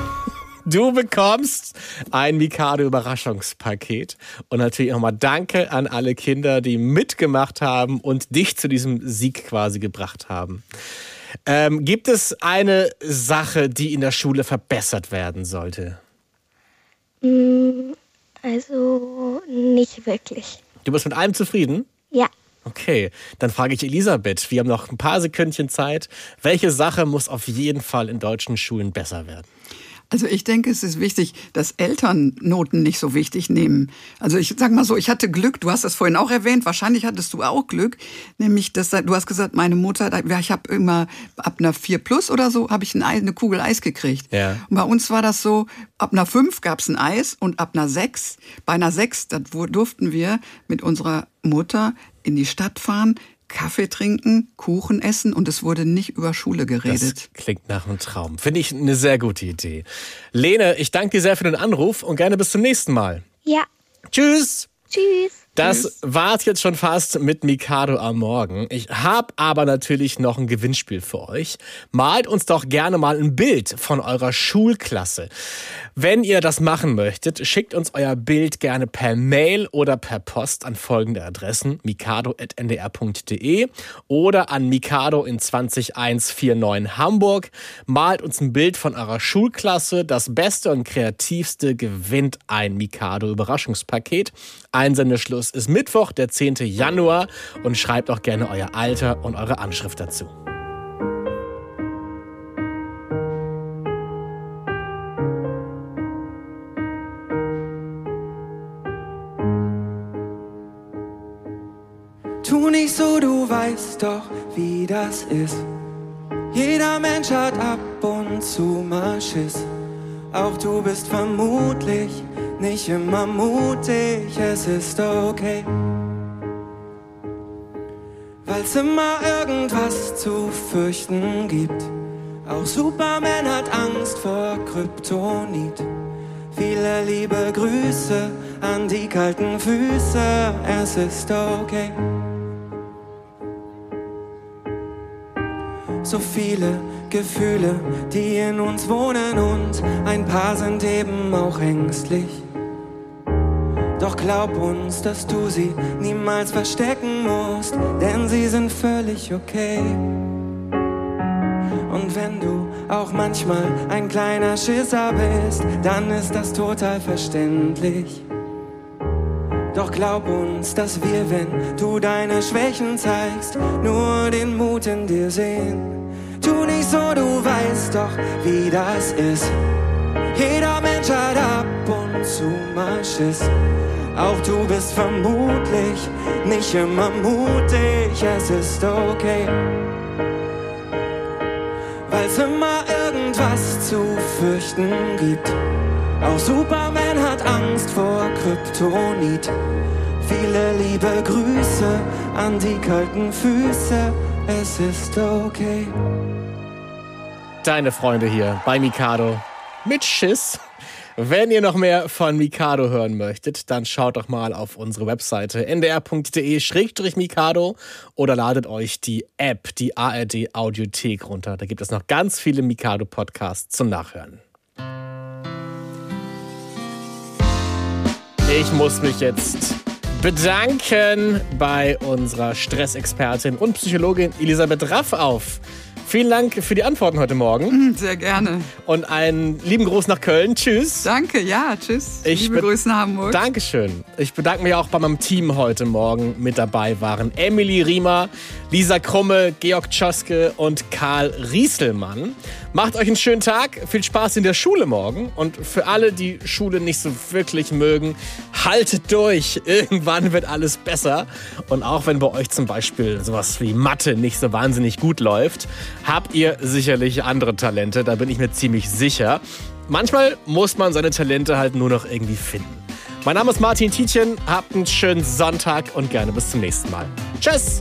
Du bekommst ein Mikado-Überraschungspaket. Und natürlich nochmal Danke an alle Kinder, die mitgemacht haben und dich zu diesem Sieg quasi gebracht haben. Ähm, gibt es eine Sache, die in der Schule verbessert werden sollte? Mm, also nicht wirklich. Du bist mit allem zufrieden? Ja. Okay, dann frage ich Elisabeth. Wir haben noch ein paar Sekündchen Zeit. Welche Sache muss auf jeden Fall in deutschen Schulen besser werden? Also ich denke, es ist wichtig, dass Eltern Noten nicht so wichtig nehmen. Also ich sag mal so, ich hatte Glück, du hast das vorhin auch erwähnt, wahrscheinlich hattest du auch Glück, nämlich dass du hast gesagt, meine Mutter, ich habe immer ab einer 4 plus oder so, habe ich eine Kugel Eis gekriegt. Ja. Und bei uns war das so, ab einer 5 gab es ein Eis und ab einer 6, bei einer 6, da durften wir mit unserer Mutter in die Stadt fahren, Kaffee trinken, Kuchen essen und es wurde nicht über Schule geredet. Das klingt nach einem Traum. Finde ich eine sehr gute Idee. Lene, ich danke dir sehr für den Anruf und gerne bis zum nächsten Mal. Ja. Tschüss. Tschüss. Das war's jetzt schon fast mit Mikado am Morgen. Ich habe aber natürlich noch ein Gewinnspiel für euch. Malt uns doch gerne mal ein Bild von eurer Schulklasse. Wenn ihr das machen möchtet, schickt uns euer Bild gerne per Mail oder per Post an folgende Adressen: mikado.ndr.de oder an Mikado in 20149 Hamburg. Malt uns ein Bild von eurer Schulklasse. Das Beste und Kreativste gewinnt ein Mikado Überraschungspaket. Einsendeschluss Es ist Mittwoch, der 10. Januar und schreibt auch gerne euer Alter und eure Anschrift dazu. Tu nicht so, du weißt doch, wie das ist. Jeder Mensch hat ab und zu mal. Auch du bist vermutlich nicht immer mutig, es ist okay. Weil's immer irgendwas zu fürchten gibt. Auch Superman hat Angst vor Kryptonit. Viele liebe Grüße an die kalten Füße, es ist okay. So viele Gefühle, die in uns wohnen und ein paar sind eben auch ängstlich. Doch glaub uns, dass du sie niemals verstecken musst, denn sie sind völlig okay. Und wenn du auch manchmal ein kleiner Schisser bist, dann ist das total verständlich. Doch glaub uns, dass wir, wenn du deine Schwächen zeigst, nur den Mut in dir sehen. Tu nicht so, du weißt doch, wie das ist. Jeder Mensch hat ab und zu mal Schiss. Auch du bist vermutlich nicht immer mutig, es ist okay. Weil's immer irgendwas zu fürchten gibt. Auch Superman hat Angst vor Kryptonit. Viele liebe Grüße an die kalten Füße, es ist okay. Deine Freunde hier bei Mikado mit Schiss. Wenn ihr noch mehr von Mikado hören möchtet, dann schaut doch mal auf unsere Webseite ndr.de-mikado oder ladet euch die App, die ARD Audiothek runter. Da gibt es noch ganz viele Mikado Podcasts zum Nachhören. Ich muss mich jetzt bedanken bei unserer Stressexpertin und Psychologin Elisabeth Raff auf. Vielen Dank für die Antworten heute Morgen. Sehr gerne. Und einen lieben Gruß nach Köln. Tschüss. Danke, ja, tschüss. Ich Liebe be- Grüße nach Hamburg. Dankeschön. Ich bedanke mich auch bei meinem Team heute Morgen mit dabei waren. Emily Riemer, Lisa Krumme, Georg Tschoske und Karl Rieselmann. Macht euch einen schönen Tag. Viel Spaß in der Schule morgen. Und für alle, die Schule nicht so wirklich mögen, haltet durch. Irgendwann wird alles besser. Und auch wenn bei euch zum Beispiel sowas wie Mathe nicht so wahnsinnig gut läuft, habt ihr sicherlich andere Talente. Da bin ich mir ziemlich sicher. Manchmal muss man seine Talente halt nur noch irgendwie finden. Mein Name ist Martin Tietjen. Habt einen schönen Sonntag und gerne bis zum nächsten Mal. Tschüss!